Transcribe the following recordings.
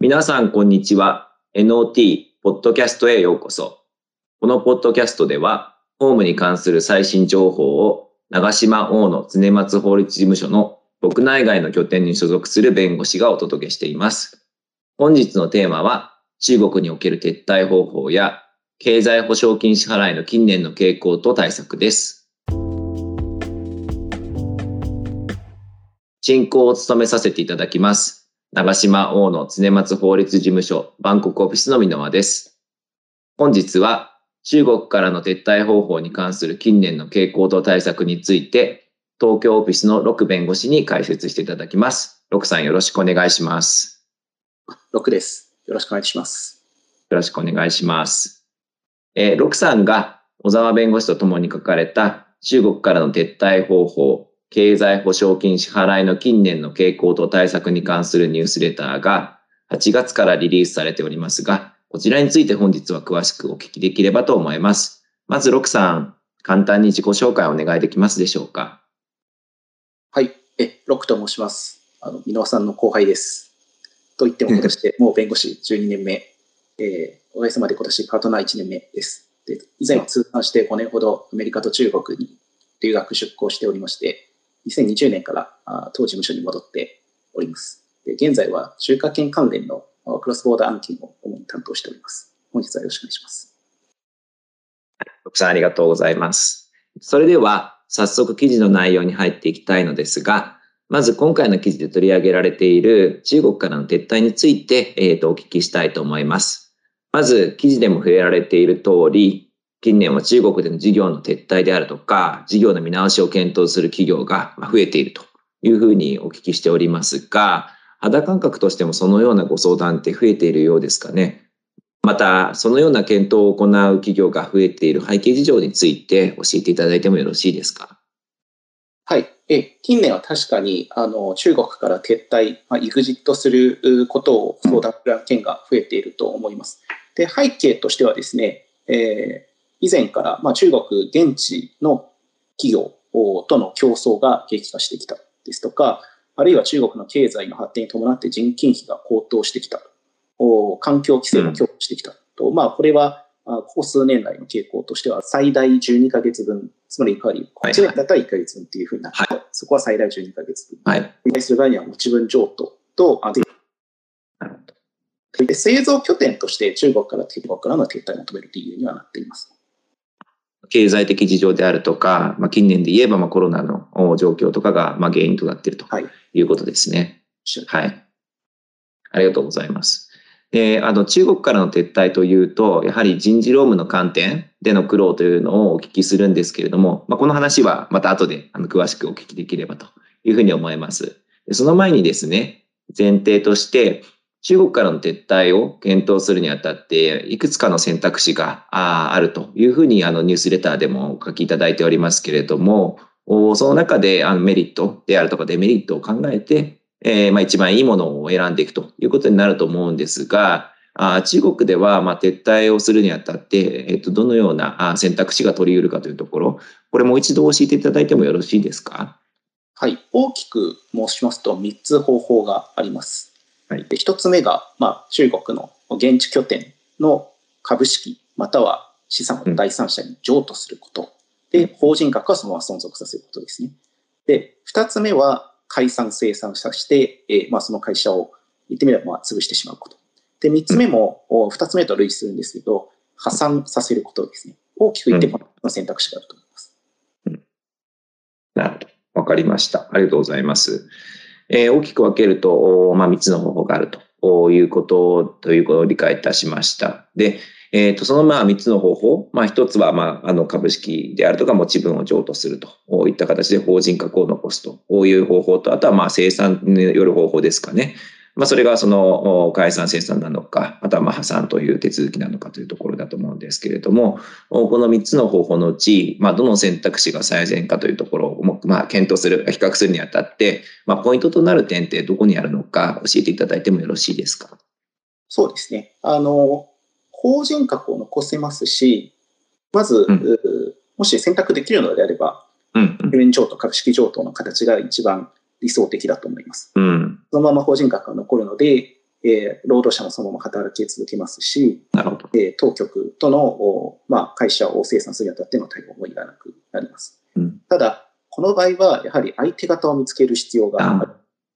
皆さん、こんにちは。NOT、ポッドキャストへようこそ。このポッドキャストでは、ホームに関する最新情報を、長島大野常松法律事務所の国内外の拠点に所属する弁護士がお届けしています。本日のテーマは、中国における撤退方法や、経済保障金支払いの近年の傾向と対策です。進行を務めさせていただきます。長島大野常松法律事務所バンコクオフィスの箕輪です。本日は中国からの撤退方法に関する近年の傾向と対策について東京オフィスの六弁護士に解説していただきます。六さんよろしくお願いします。六です。よろしくお願いします。よろしくお願いします。えー、六さんが小沢弁護士と共に書かれた中国からの撤退方法、経済保障金支払いの近年の傾向と対策に関するニュースレターが8月からリリースされておりますが、こちらについて本日は詳しくお聞きできればと思います。まず、六さん、簡単に自己紹介をお願いできますでしょうか。はい、え、ロックと申します。あの、箕輪さんの後輩です。と言っても今年でもう弁護士12年目、えー、おかげさまで今年パートナー1年目です。で以前は通算して5年ほどアメリカと中国に留学出向しておりまして、2020年から当事務所に戻っております。で現在は中華圏関連のクロスボーダー案件を主に担当しております。本日はよろしくお願いします。奥さんありがとうございます。それでは、早速記事の内容に入っていきたいのですが、まず今回の記事で取り上げられている中国からの撤退について、えー、とお聞きしたいと思います。まず記事でも触れられている通り、近年は中国での事業の撤退であるとか、事業の見直しを検討する企業が増えているというふうにお聞きしておりますが、肌感覚としてもそのようなご相談って増えているようですかね。また、そのような検討を行う企業が増えている背景事情について教えていただいてもよろしいですか？はい。え近年は確かにあの中国から撤退、まあ、イグジットすることを相談する案件が増えていると思います。で背景としてはですね、えー、以前から、まあ、中国現地の企業との競争が激化してきたですとか、あるいは中国の経済の発展に伴って人件費が高騰してきた環境規制も強化してきたと、うん、まあ、これはここ数年来の傾向としては最大12ヶ月分、つまり代わり、こちらだったら1ヶ月分っていうふうになって、はい、そこは最大12ヶ月分。はい。対する場合には持ち分譲渡と、あで製造拠点として中国から中国からの撤退を求める理由にはなっています。経済的事情であるとか、まあ、近年で言えばまあコロナの状況とかがまあ原因となっているということですね。はい、はい。ありがとうございます。で、あの、中国からの撤退というと、やはり人事労務の観点での苦労というのをお聞きするんですけれども、まあ、この話はまた後であの詳しくお聞きできればというふうに思います。その前にですね、前提として、中国からの撤退を検討するにあたって、いくつかの選択肢があるというふうにあのニュースレターでもお書きいただいておりますけれども、その中であのメリットであるとかデメリットを考えて、えー、まあ一番いいものを選んでいくということになると思うんですが、中国ではまあ撤退をするにあたって、えっと、どのような選択肢が取り得るかというところ、これもう一度教えていただいてもよろしいですか？はい、大きく申しますと3つ方法があります。はい、で1つ目が、まあ、中国の現地拠点の株式または資産を第三者に譲渡すること、で法人格はそのまま存続させることですね。で2つ目は解散生産させて、えー、まあ、その会社を言ってみればまあ潰してしまうこと。で、3つ目も、2つ目と類似するんですけど、破産させることですね。大きく言ってこの選択肢があると思います。うん、なるほど。わかりました。ありがとうございます。えー、大きく分けると、まあ、3つの方法があるということということを理解いたしました。で、え、ー、と、そのまあ3つの方法、まあ1つはまああの株式であるとか持ち分を譲渡するといった形で法人格を残すという方法と、あとはまあ生産による方法ですかね。まあそれがその解散生産なのか、またはまあ破産という手続きなのかというところだと思うんですけれども、この3つの方法のうち、まあどの選択肢が最善かというところをまあ検討する、比較するにあたって、まあポイントとなる点ってどこにあるのか教えていただいてもよろしいですか？そうですね。あの、法人格を残せますし、まず、うん、もし選択できるのであれば、うんうん、譲渡、株式譲渡の形が一番理想的だと思います。うん、そのまま法人格が残るので、えー、労働者もそのまま働き続けますし、なるほどえー、当局との、まあ、会社を生産するにあたっての対応もいらなくなります。うん、ただ、この場合は、やはり相手方を見つける必要があるんで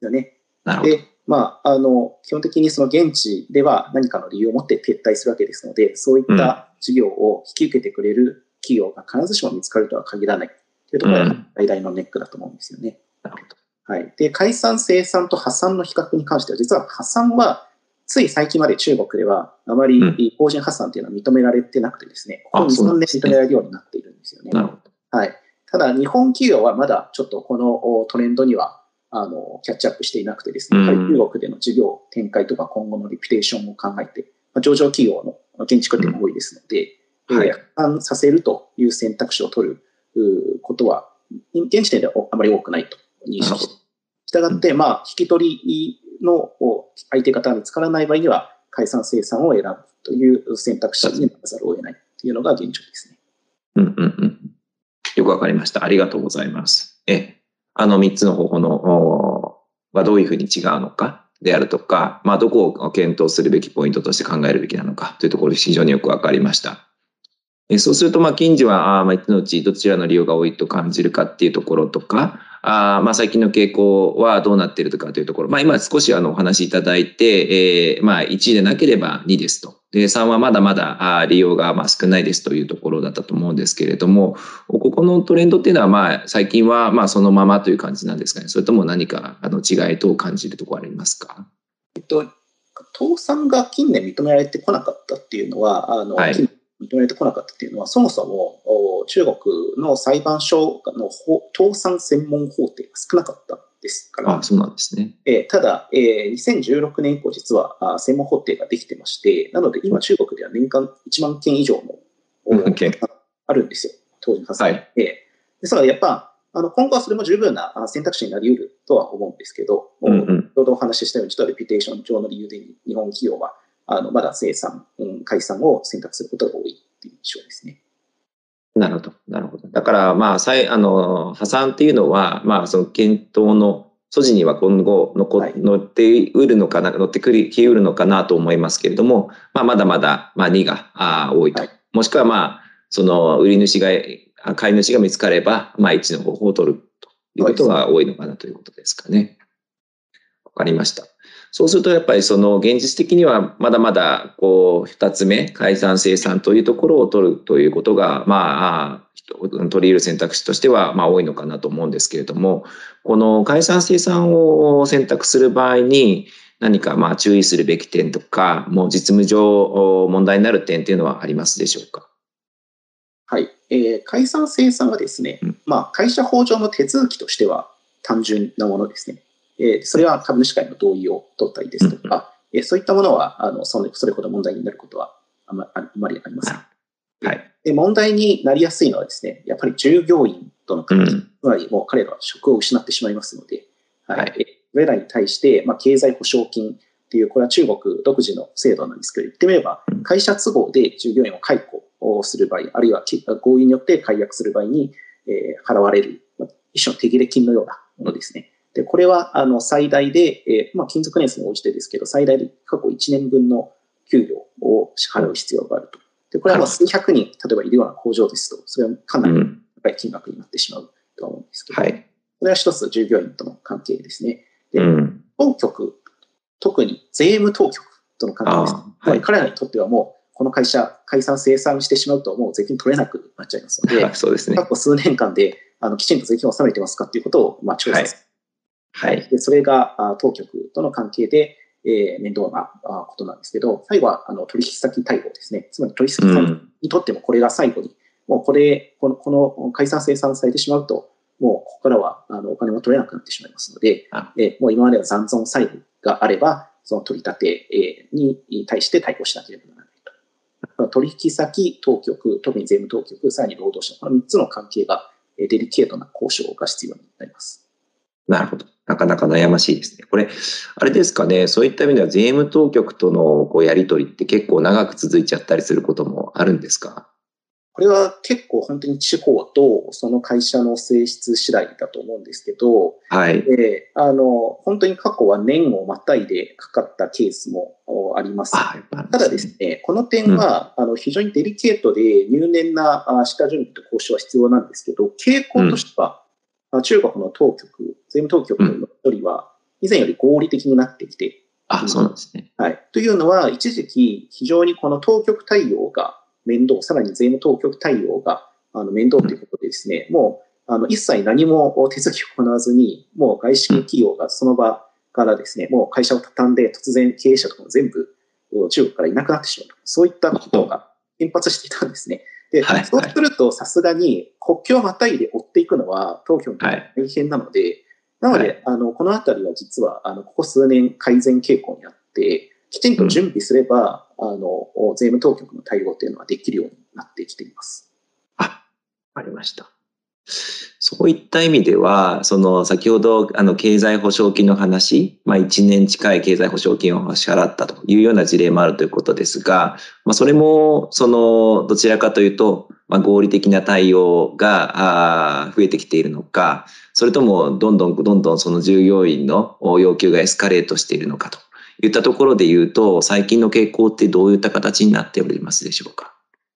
すよね。で、まあ、あの、基本的にその現地では何かの理由を持って撤退するわけですので、そういった事業を引き受けてくれる企業が必ずしも見つかるとは限らないというところが最大のネックだと思うんですよね。なるほど。はい。で、解散生産と破産の比較に関しては、実は破産は、つい最近まで中国では、あまり法人破産というのは認められてなくてですね、ここ2、3年認められるようになっているんですよね。はい。ただ、日本企業はまだちょっとこのトレンドには、あの、キャッチアップしていなくてですね、やはり中国での事業展開とか今後のリピテーションを考えて、まあ、上場企業の建築店も多いですので、はい、破産させるという選択肢を取ることは、現時点ではあまり多くないと認識してしたがって、まあ、引き取りの相手方が見つからない場合には、解散生産を選ぶという選択肢にならざるを得ないというのが現状ですね。うんうんうん。よくわかりました。ありがとうございます。え、あの3つの方法の、はどういうふうに違うのかであるとか、まあ、どこを検討するべきポイントとして考えるべきなのかというところ非常によくわかりました。えそうすると、まあ、近所は、あまあ、つのうちどちらの利用が多いと感じるかっていうところとか、あまあ、最近の傾向はどうなっているかというところ、まあ、今少しあのお話しいただいて、えー、まあ、1でなければ2ですと。で、3はまだまだあ利用がまあ少ないですというところだったと思うんですけれども、ここのトレンドっていうのは、まあ、最近はまあそのままという感じなんですかね。それとも何かあの違いと感じるところありますか？えっと、倒産が近年認められてこなかったっていうのは、あの、はい、認められてこなかったっていうのは、そもそも中国の裁判所の倒産専門法廷が少なかったですから。あそうなんですね。えー、ただ、えー、2016年以降、実はあ専門法廷ができてまして、なので今中国では年間1万件以上の、あるんですよ、当時の発生。はい、えー、ですからやっぱ、あの今後はそれも十分な選択肢になり得るとは思うんですけど、うんうん、ちょうどお話ししたように、ちょっとレピュテーション上の理由で日本企業はあのまだ生産、うん、解散を選択することが多いという印象ですね。なるほど、なるほど。だから、まあ、再あの破産っていうのは、まあ、その検討の素地には今後残、はい、乗ってうるのかな、乗ってくりきうるのかなと思いますけれども、まあ、まだまだ、まあ、2があ多いと。はい、もしくは、まあ、その売り主が、買い主が見つかれば、まあ、1の方法を取るということが多いのかなということですかね。わかりました。そうするとやっぱりその現実的にはまだまだこう二つ目解散生産というところを取るということがまあ取り入れる選択肢としてはまあ多いのかなと思うんですけれどもこの解散生産を選択する場合に何かまあ注意するべき点とかもう実務上問題になる点っていうのはありますでしょうか？はい、えー、解散生産はですね、うん、まあ、会社法上の手続きとしては単純なものですね。えそれは株主会の同意を取ったりですとか、えそういったものはあのそれそれほど問題になることはあまあまりありません。はい、で問題になりやすいのはですね、やっぱり従業員との関係、うん、つまりもう彼らは職を失ってしまいますので、はい、はい、それらに対して、まあ、経済保証金っていう、これは中国独自の制度なんですけど、言ってみれば、会社都合で従業員を解雇をする場合、あるいは合意によって解約する場合に、えー、払われる、一種の手切れ金のようなものですね。で、これは、あの、最大で、えー、まあ、金属年数に応じてですけど、最大で過去1年分の給料を支払う必要があると。で、これはまあ数百人、例えばいるような工場ですと、それはかなり高い金額になってしまうとは思うんですけど、はい、これは一つ従業員との関係ですね。で、うん、当局、特に税務当局との関係です。はい、彼らにとってはもう、この会社、解散生産してしまうと、もう税金取れなくなっちゃいますので、そうですね。過去数年間で、あの、きちんと税金を納めてますかっていうことを、まあ、調査する。はい。で、それが当局との関係で、えー、面倒なことなんですけど、最後はあの取引先対応ですね。つまり取引先にとってもこれが最後に、うん、もうこれ、この、この解散生産されてしまうと、もうここからはあのお金も取れなくなってしまいますので、えー、もう今までは残存債務があれば、その取り立てに対して対応しなければならないと。取引先、当局、特に税務当局、さらに労働者、この3つの関係がデリケートな交渉が必要になります。なるほど。なかなか悩ましいですね。これ、あれですかね、そういった意味では税務当局とのこうやり取りって結構長く続いちゃったりすることもあるんですか？これは結構本当に地方とその会社の性質次第だと思うんですけど、はい。で、あの、本当に過去は年をまたいでかかったケースもあります。ただですね、この点は、うん、あの非常にデリケートで入念な下準備と交渉は必要なんですけど、傾向としては、うん、中国の当局、税務当局の一人は、以前より合理的になってきて、あ、そうなんですね。はい。というのは、一時期、非常にこの当局対応が面倒、さらに税務当局対応があの面倒ということでですね、もうあの一切何も手続きを行わずに、もう外資系企業がその場からですね、もう会社を畳んで突然経営者とかも全部中国からいなくなってしまうと。そういったことが頻発していたんですね。で、はいはい、そうするとさすがに国境をまたいで追っていくのは当局に大変なので、はい、なので、はい、あの、このあたりは実は、あの、ここ数年改善傾向にあって、きちんと準備すれば、うん、あの、税務当局の対応というのはできるようになってきています。あ、ありました。そういった意味では、その先ほどあの経済保障金の話、まあ1年近い経済保障金を支払ったというような事例もあるということですが、まあそれもそのどちらかというと、まあ合理的な対応が増えてきているのか、それともどんどんどんどんその従業員の要求がエスカレートしているのかといったところで言うと、最近の傾向ってどういった形になっておりますでしょうか？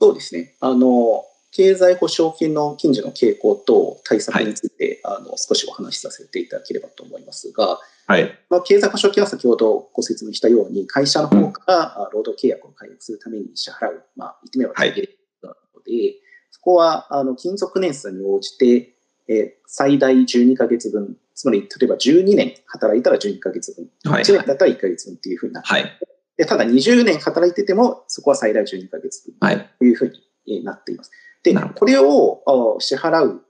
そうですね。あの、経済保障金の近所の傾向と対策について、はい、あの少しお話しさせていただければと思いますが、はい、まあ、経済保障金は先ほどご説明したように、会社の方から労働契約を解約するために支払う、まあ、言ってみれば大切なので、はい、そこはあの勤続年数に応じて、えー、最大12ヶ月分、つまり例えば12年働いたら12ヶ月分、1年だったら1ヶ月分っていうふうになって、はい、でただ20年働いてても、そこは最大12ヶ月分というふうになっています。で、これを支払う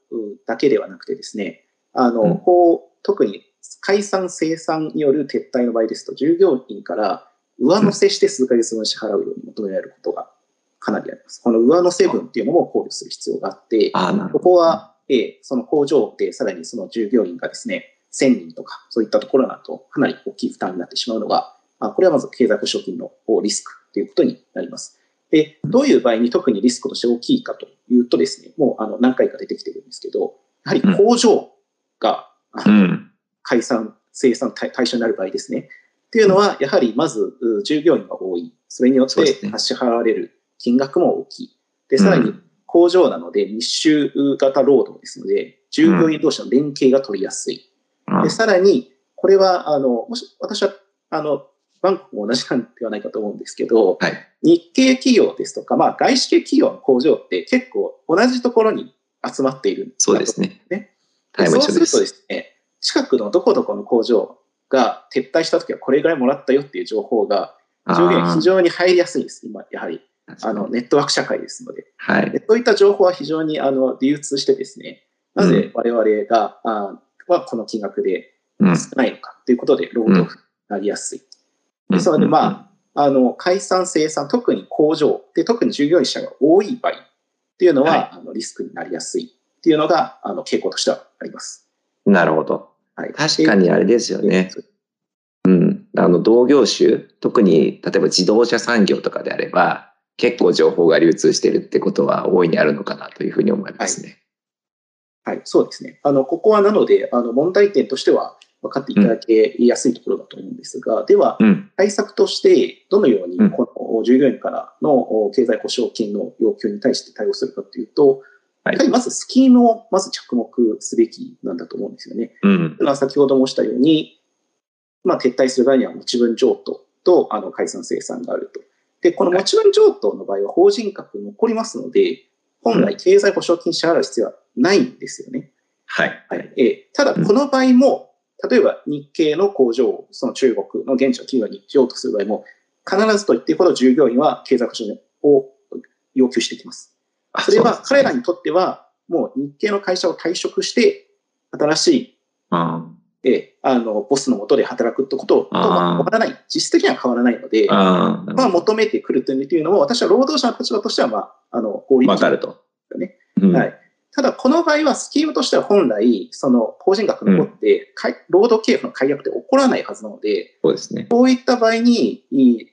だけではなくてですね、あの、うん、こう、特に解散生産による撤退の場合ですと、従業員から上乗せして数ヶ月分支払うように求められることがかなりあります。この上乗せ分っていうのも考慮する必要があって、ここは、えその工場でさらにその従業員がですね、1000人とかそういったところだとかなり大きい負担になってしまうのが、これはまず経済保障金のリスクということになります。で、どういう場合に特にリスクとして大きいかというとですね、もうあの何回か出てきてるんですけど、やはり工場が、うん、解散、生産対象になる場合ですね。っていうのは、やはりまず従業員が多い。それによって支払われる金額も大きい。で、さらに工場なので密集型労働ですので、従業員同士の連携が取りやすい。で、さらに、これは、あの、もし、私は、あの、バンコクも同じなんではないかと思うんですけど、はい、日系企業ですとか、まあ、外資系企業の工場って結構同じところに集まっているんですそうですね。そうするとですね、近くのどこどこの工場が撤退した時はこれぐらいもらったよっていう情報が上限非常に入りやすいんです、今、やはり。あのネットワーク社会ですので。はい、そういった情報は非常にあの流通してですね、なぜ我々が、うん、あはこの金額で少ないのかということで労働になりやすい。ですので、まあ、あの、解散生産、特に工場で、特に従業員者が多い場合っていうのは、はい、あのリスクになりやすいっていうのが、あの、傾向としてはあります。なるほど。はい、確かにあれですよね。うん。あの、同業種、特に、例えば自動車産業とかであれば、結構情報が流通してるってことは大いにあるのかなというふうに思いますね。はい、はい、そうですね。あの、ここはなので、あの、問題点としては、分かっていただけやすいところだと思うんですが、では、対策としてどのようにこの従業員からの経済保障金の要求に対して対応するかというと、やはりまずスキームをまず着目すべきなんだと思うんですよね。うん、は先ほど申したように、まあ、撤退する場合には持ち分譲渡とあの解散生産があると。で、この持ち分譲渡の場合は法人格残りますので、本来経済保障金支払う必要はないんですよね。はい。はい、えただ、この場合も、例えば日系の工場をその中国の現地の企業にしようとする場合も、必ずと言っていいほど従業員は経済保障を要求してきます。それは彼らにとっては、もう日系の会社を退職して、新しい、えあの、ボスのもとで働くってことと変わらない。実質的には変わらないので、あまあ、求めてくるというのも、私は労働者の立場としては、まあ、あの、合理的。わかると。ね。うん、はい。ただ、この場合はスキームとしては本来、その法人格残って、うん、労働契約の解約って起こらないはずなので、そうですね。こういった場合に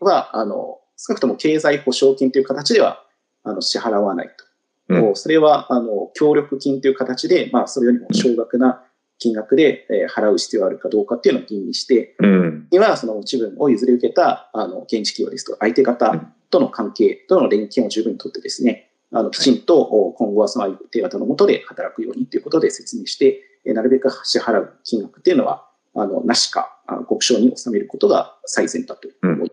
は、あの、少なくとも経済保障金という形では、あの、支払わないと。うん、それは、あの、協力金という形で、まあ、それよりも少額な金額で、えー、払う必要があるかどうかっていうのを吟味して、うん、には、その持ち分を譲り受けた、あの、現地企業ですと、相手方との関係との連携を十分にとってですね、あの、きちんと今後はその相手方のもとで働くようにということで説明して、なるべく支払う金額っていうのは、あの、なしか、国章に収めることが最善だと思い。うん、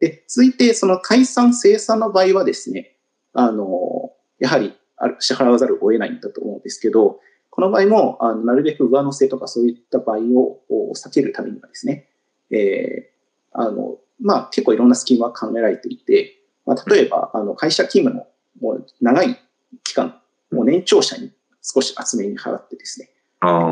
で、続いて、その解散生産の場合はですね、あの、やはり支払わざるを得ないんだと思うんですけど、この場合も、あのなるべく上乗せとかそういった場合を避けるためにはですね、えー、あの、まあ、結構いろんなスキームは考えられていて、まあ、例えば、あの、会社勤務のもう長い期間、もう年長者に少し厚めに払ってですね、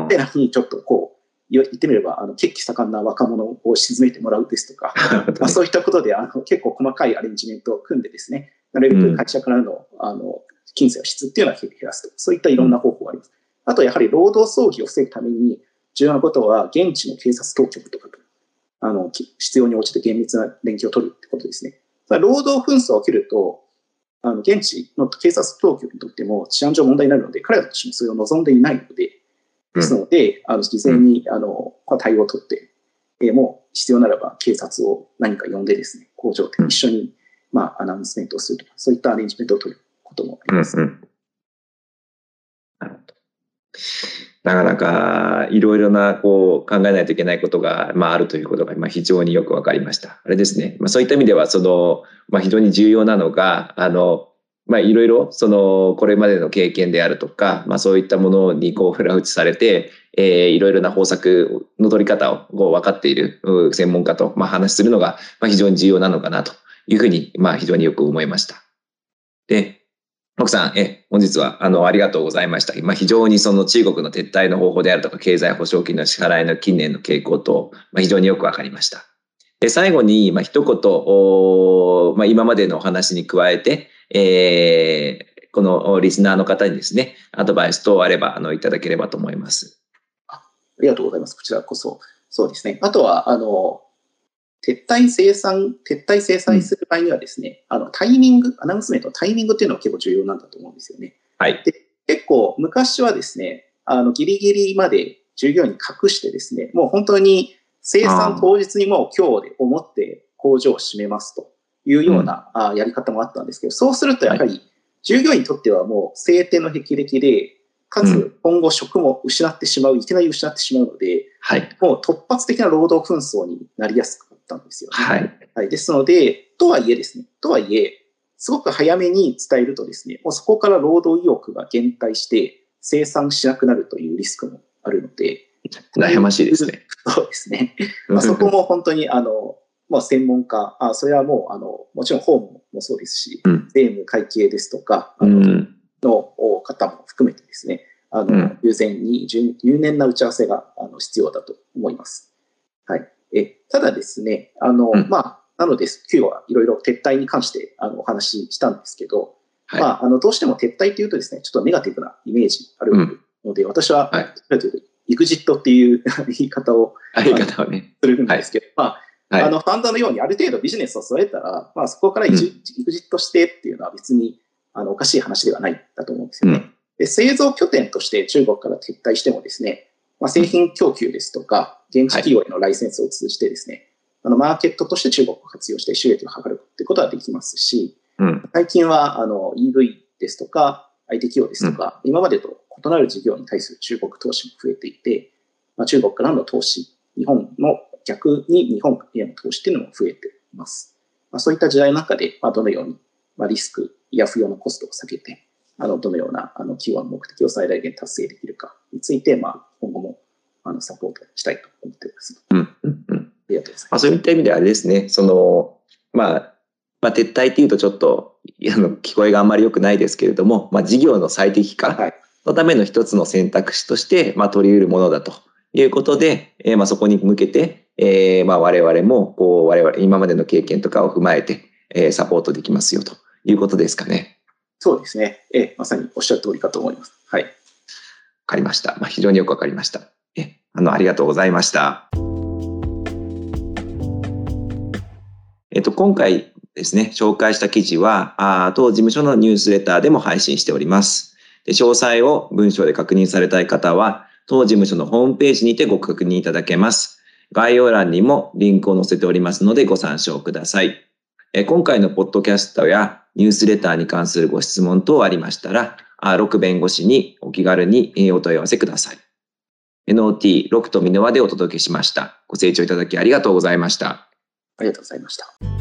で、らにちょっとこう、言ってみれば、あの、血気盛んな若者を沈めてもらうですとか、まあ、そういったことで、あの、結構細かいアレンジメントを組んでですね、なるべく会社からの、あの、金銭の質っていうのは減らすと。そういったいろんな方法があります。あと、やはり労働争議を防ぐために、重要なことは、現地の警察当局とかと、あの、必要に応じて厳密な連携を取るってことですね。労働紛争が起きると、あの、現地の警察当局にとっても治安上問題になるので、彼らとしてもそれを望んでいないので、ですので、あの、事前に、あの、対応を取って、えー、もう必要ならば警察を何か呼んでですね、工場で一緒に、まあ、アナウンスメントをするとか、そういったアレンジメントを取ることもあります。うんうんなかなかいろいろなこう考えないといけないことが、まあ、あるということが、まあ、非常によく分かりました。あれですね。まあ、そういった意味では、その、まあ、非常に重要なのが、あの、まあ、いろいろ、その、これまでの経験であるとか、まあ、そういったものに、こう、フラ打ちされて、えー、いろいろな方策の取り方を、こう、分かっている専門家と、まあ、話するのが、まあ、非常に重要なのかな、というふうに、まあ、非常によく思いました。で、奥さん、え、本日は、あの、ありがとうございました。まあ、非常にその中国の撤退の方法であるとか、経済保障金の支払いの近年の傾向と、まあ、非常によくわかりました。で、最後に、まあ、一言、おまあ、今までのお話に加えて、えー、このリスナーの方にですね、アドバイス等あれば、あの、いただければと思います。ありがとうございます。こちらこそ。そうですね。あとは、あの、撤退生産、撤退制裁する場合にはですね、うん、あの、タイミング、アナウンスメントのタイミングっていうのが結構重要なんだと思うんですよね。はい。で、結構昔はですね、あの、ギリギリまで従業員に隠してですね、もう本当に生産当日にも今日で思って工場を閉めますというような、うん、やり方もあったんですけど、そうするとやはり従業員にとってはもう晴天の霹靂で、かつ今後職も失ってしまう、いきなり失ってしまうので、はい、もう突発的な労働紛争になりやすかったんですよ、ね。はい。はい。ですので、とはいえですね、とはいえ、すごく早めに伝えるとですね、もうそこから労働意欲が減退して生産しなくなるというリスクもあるので、悩ましいですね。そうですね。まあ、そこも本当に、あの、まあ、専門家、あそれはもう、あの、もちろん法務もそうですし、うん、税務会計ですとか、あの、うん、の方も含めてですね、あの、うん、従前に入念な打ち合わせがあの必要だと思います。はい。え、ただですね、あの、まあ、なので、今日はいろいろ撤退に関してあのお話ししたんですけど、はい、まあ、あの、どうしても撤退というとですね、ちょっとネガティブなイメージあるので、私は、はい、トっていう言い方を、言い方をね。するんですけど、まあ、あの、ファンドのようにある程度ビジネスを添えたら、まあ、そこからエグジットしてっていうのは別に、あの、おかしい話ではないんだと思うんですよね。うん、で製造拠点として中国から撤退してもですね、まあ、製品供給ですとか、現地企業へのライセンスを通じてですね、はい、あの、マーケットとして中国を活用して収益を図るってことはできますし、うん、最近は、あの、EV ですとか、IT 企業ですとか、うん、今までと異なる事業に対する中国投資も増えていて、まあ、中国からの投資、日本の逆に日本への投資っていうのも増えています。まあ、そういった時代の中で、まあ、どのように、まあ、リスクや不要なコストを避けて、あの、どのような、あの、企業の目的を最大限達成できるかについて、まあ、今後も、あの、サポートしたいと思っています。うん、うん、うん。ありがとうございます。まあ、そういった意味ではあれですね、その、まあ、まあ、撤退っていうとちょっと、あの、聞こえがあんまり良くないですけれども、まあ、事業の最適化のための一つの選択肢として、まあ、取り得るものだということで、えー、まあ、そこに向けて、えー、まあ、我々も、こう、我々、今までの経験とかを踏まえて、えー、サポートできますよということですかね。そうですね。えー、まさにおっしゃる通りかと思います。はい。わかりました。まあ、非常によくわかりました。え、あの、ありがとうございました。えっと、今回、ですね、紹介した記事は、あ当事務所のニュースレターでも配信しております。で詳細を文章で確認されたい方は、当事務所のホームページにてご確認いただけます。概要欄にもリンクを載せておりますのでご参照ください。え今回のポッドキャストやニュースレターに関するご質問等ありましたら、6弁護士にお気軽にお問い合わせください。NOT6 とミノワでお届けしました。ご清聴いただきありがとうございました。ありがとうございました。